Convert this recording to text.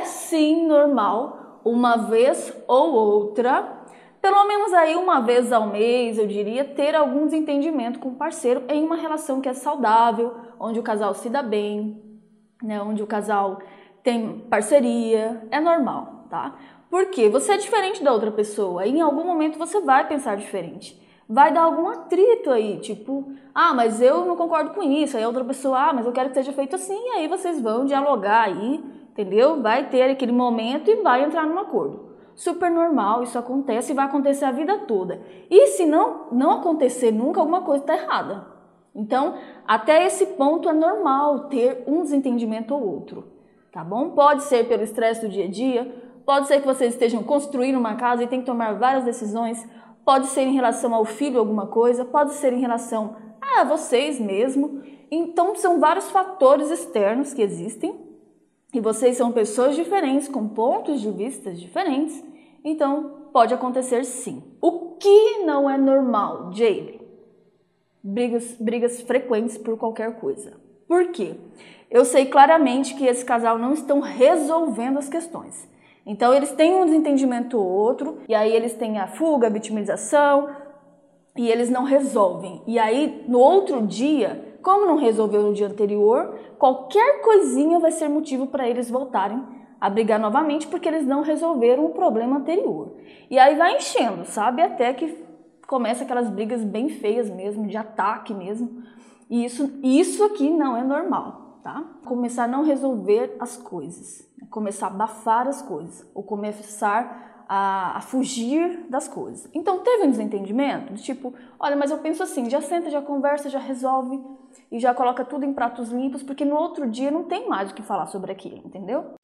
é sim normal, uma vez ou outra, pelo menos aí uma vez ao mês, eu diria, ter algum desentendimento com o parceiro em uma relação que é saudável, onde o casal se dá bem, né, onde o casal tem parceria, é normal, tá? Porque você é diferente da outra pessoa e em algum momento você vai pensar diferente. Vai dar algum atrito aí, tipo, ah, mas eu não concordo com isso. Aí a outra pessoa, ah, mas eu quero que seja feito assim. E aí vocês vão dialogar aí, entendeu? Vai ter aquele momento e vai entrar num acordo. Super normal, isso acontece e vai acontecer a vida toda. E se não, não acontecer nunca, alguma coisa está errada. Então, até esse ponto é normal ter um desentendimento ou outro, tá bom? Pode ser pelo estresse do dia a dia, pode ser que vocês estejam construindo uma casa e tem que tomar várias decisões, pode ser em relação ao filho alguma coisa, pode ser em relação a vocês mesmo. Então, são vários fatores externos que existem e vocês são pessoas diferentes, com pontos de vista diferentes, então pode acontecer sim. O que não é normal, Jade? brigas, brigas frequentes por qualquer coisa. Por quê? Eu sei claramente que esse casal não estão resolvendo as questões. Então eles têm um desentendimento ou outro, e aí eles têm a fuga, a vitimização, e eles não resolvem. E aí no outro dia, como não resolveu no dia anterior, qualquer coisinha vai ser motivo para eles voltarem a brigar novamente porque eles não resolveram o problema anterior. E aí vai enchendo, sabe? Até que começa aquelas brigas bem feias mesmo, de ataque mesmo. E isso, isso aqui não é normal, tá? Começar a não resolver as coisas, começar a abafar as coisas, ou começar a, a, fugir das coisas. Então, teve um desentendimento? Tipo, olha, mas eu penso assim, já senta, já conversa, já resolve e já coloca tudo em pratos limpos, porque no outro dia não tem mais o que falar sobre aquilo, entendeu?